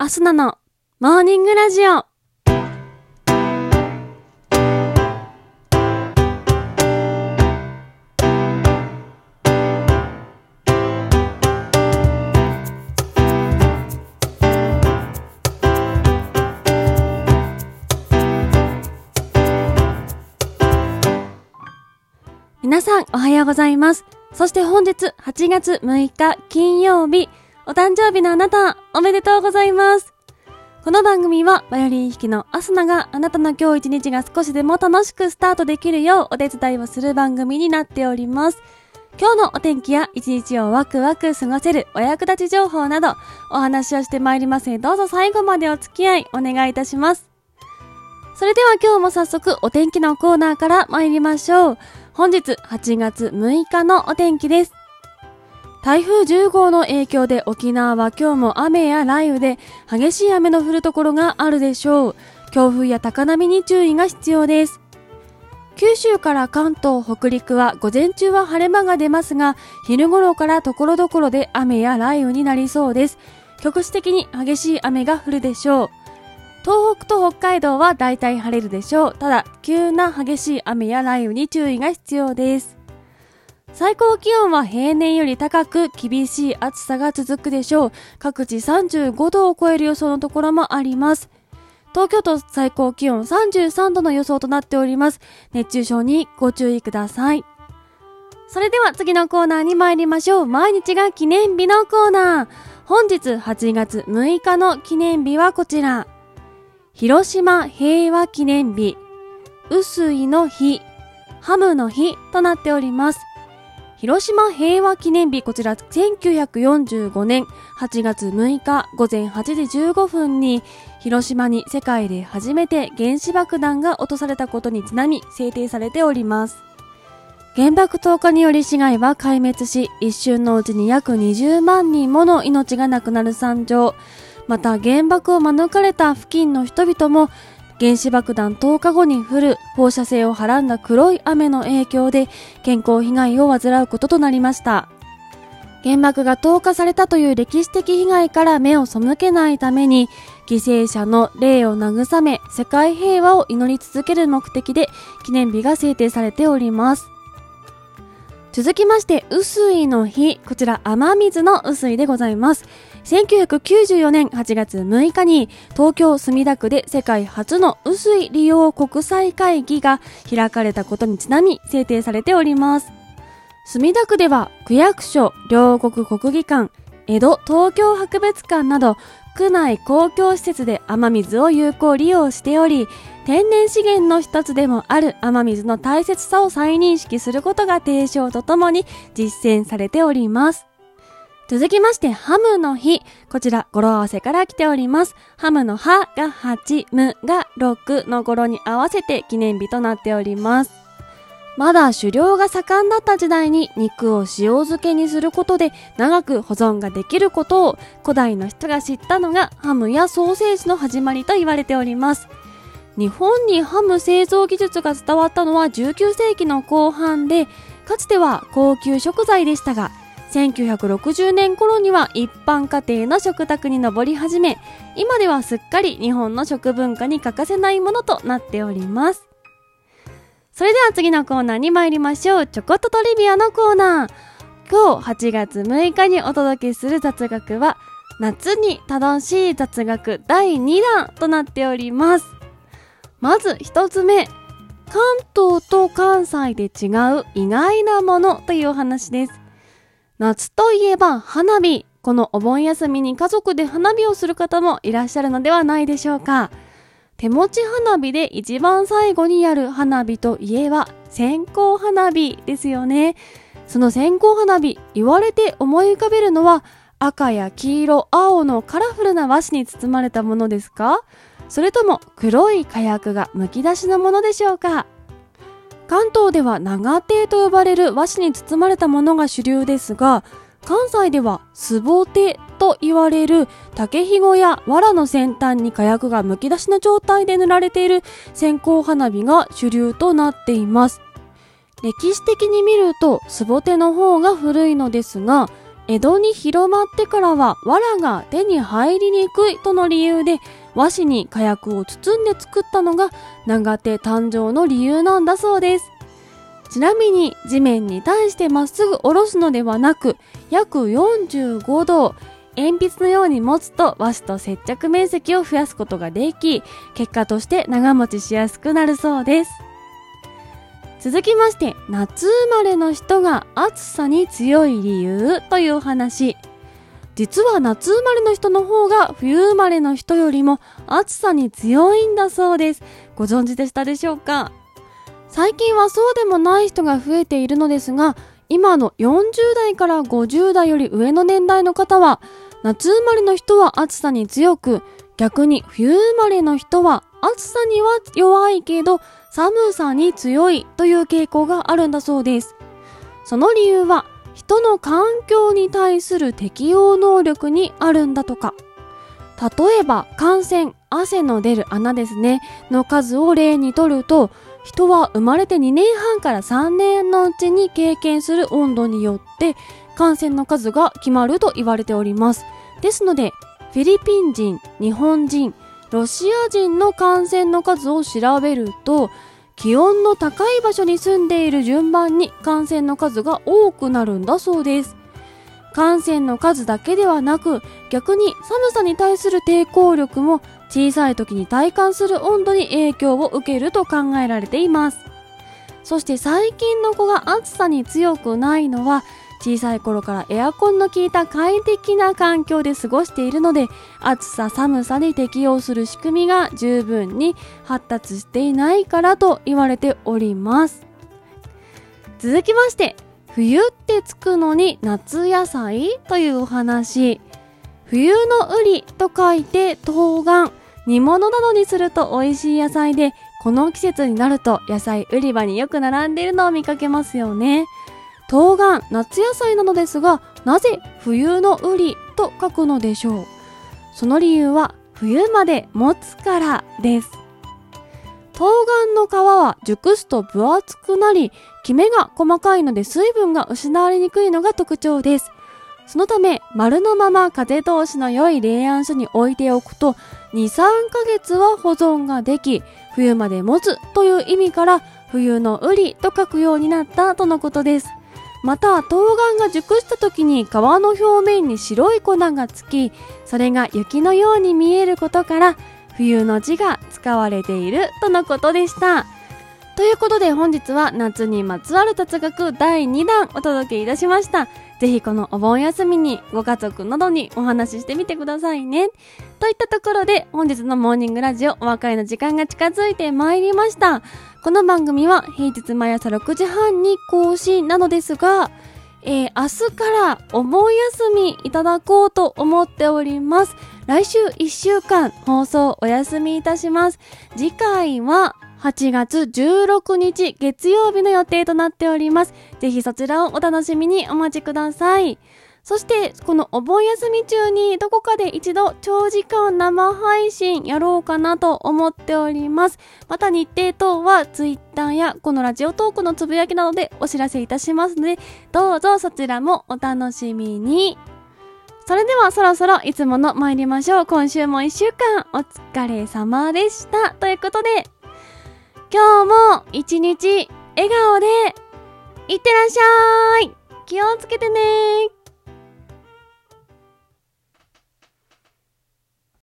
アスナのモーニングラジオ。皆さんおはようございます。そして本日8月6日金曜日、お誕生日のあなた、おめでとうございます。この番組はバイオリン弾きのアスナがあなたの今日一日が少しでも楽しくスタートできるようお手伝いをする番組になっております。今日のお天気や一日をワクワク過ごせるお役立ち情報などお話をしてまいりますのでどうぞ最後までお付き合いお願いいたします。それでは今日も早速お天気のコーナーから参りましょう。本日8月6日のお天気です。台風10号の影響で沖縄は今日も雨や雷雨で激しい雨の降るところがあるでしょう。強風や高波に注意が必要です。九州から関東、北陸は午前中は晴れ間が出ますが、昼頃から所々で雨や雷雨になりそうです。局地的に激しい雨が降るでしょう。東北と北海道は大体晴れるでしょう。ただ、急な激しい雨や雷雨に注意が必要です。最高気温は平年より高く厳しい暑さが続くでしょう。各地35度を超える予想のところもあります。東京都最高気温33度の予想となっております。熱中症にご注意ください。それでは次のコーナーに参りましょう。毎日が記念日のコーナー。本日8月6日の記念日はこちら。広島平和記念日、臼井の日、ハムの日となっております。広島平和記念日、こちら1945年8月6日午前8時15分に広島に世界で初めて原子爆弾が落とされたことにちなみ制定されております。原爆投下により市街は壊滅し、一瞬のうちに約20万人もの命がなくなる惨状。また原爆を免れた付近の人々も原子爆弾10日後に降る放射性をはらんだ黒い雨の影響で健康被害を患うこととなりました。原爆が投下されたという歴史的被害から目を背けないために犠牲者の霊を慰め世界平和を祈り続ける目的で記念日が制定されております。続きまして、臼井の日。こちら、雨水の臼井でございます。1994年8月6日に東京墨田区で世界初の雨水利用国際会議が開かれたことにちなみ制定されております。墨田区では区役所、両国国技館、江戸東京博物館など区内公共施設で雨水を有効利用しており、天然資源の一つでもある雨水の大切さを再認識することが提唱とともに実践されております。続きまして、ハムの日。こちら、語呂合わせから来ております。ハムのハが8、ムが6の語呂に合わせて記念日となっております。まだ狩猟が盛んだった時代に肉を塩漬けにすることで長く保存ができることを古代の人が知ったのがハムやソーセージの始まりと言われております。日本にハム製造技術が伝わったのは19世紀の後半で、かつては高級食材でしたが、1960年頃には一般家庭の食卓に上り始め、今ではすっかり日本の食文化に欠かせないものとなっております。それでは次のコーナーに参りましょう。ちょこっとトリビアのコーナー。今日8月6日にお届けする雑学は、夏に正しい雑学第2弾となっております。まず一つ目。関東と関西で違う意外なものというお話です。夏といえば花火。このお盆休みに家族で花火をする方もいらっしゃるのではないでしょうか。手持ち花火で一番最後にやる花火といえば線香花火ですよね。その線香花火、言われて思い浮かべるのは赤や黄色、青のカラフルな和紙に包まれたものですか？それとも黒い火薬がむき出しのものでしょうか？関東では長手と呼ばれる和紙に包まれたものが主流ですが、関西ではスボテと言われる竹ひごや藁の先端に火薬がむき出しの状態で塗られている線香花火が主流となっています。歴史的に見るとスボテの方が古いのですが、江戸に広まってからは藁が手に入りにくいとの理由で和紙に火薬を包んで作ったのが長手誕生の理由なんだそうです。ちなみに地面に対してまっすぐ下ろすのではなく約45度鉛筆のように持つと和紙と接着面積を増やすことができ結果として長持ちしやすくなるそうです続きまして夏生まれの人が暑さに強い理由というお話実は夏生まれの人の方が冬生まれの人よりも暑さに強いんだそうです。ご存知でしたでしょうか？最近はそうでもない人が増えているのですが今の40代から50代より上の年代の方は夏生まれの人は暑さに強く逆に冬生まれの人は暑さには弱いけど寒さに強いという傾向があるんだそうです。その理由は人の環境に対する適応能力にあるんだとか。例えば感染汗の出る穴ですね。の数を例にとると人は生まれて2年半から3年のうちに経験する温度によって感染の数が決まると言われております。ですのでフィリピン人日本人ロシア人の感染の数を調べると気温の高い場所に住んでいる順番に感染の数が多くなるんだそうです。感染の数だけではなく逆に寒さに対する抵抗力も小さい時に体感する温度に影響を受けると考えられています。そして最近の子が暑さに強くないのは小さい頃からエアコンの効いた快適な環境で過ごしているので暑さ寒さに適応する仕組みが十分に発達していないからと言われております。続きまして冬ってつくのに夏野菜というお話。冬のウリと書いて冬瓜。煮物などにすると美味しい野菜でこの季節になると野菜売り場によく並んでいるのを見かけますよね。冬瓜夏野菜なのですがなぜ冬のウリと書くのでしょう？その理由は冬まで持つからです。冬瓜の皮は熟すと分厚くなりきめが細かいので水分が失われにくいのが特徴です。そのため丸のまま風通しの良い冷暗所に置いておくと23ヶ月は保存ができ冬まで持つという意味から冬のウリと書くようになったとのことです。また冬瓜が熟した時に皮の表面に白い粉がつきそれが雪のように見えることから冬の字が使われているとのことでしたということで本日は夏にまつわる哲学第2弾お届けいたしましたぜひこのお盆休みにご家族などにお話ししてみてくださいね。といったところで本日のモーニングラジオお別れの時間が近づいてまいりました。この番組は平日毎朝6時半に更新なのですが、えー、明日からお盆休みいただこうと思っております。来週1週間放送お休みいたします。次回は8月16日月曜日の予定となっております。ぜひそちらをお楽しみにお待ちください。そして、このお盆休み中にどこかで一度長時間生配信やろうかなと思っております。また日程等は Twitter やこのラジオトークのつぶやきなどでお知らせいたしますので、どうぞそちらもお楽しみに。それではそろそろいつもの参りましょう。今週も一週間お疲れ様でした。ということで、今日も一日笑顔でいってらっしゃい気をつけてね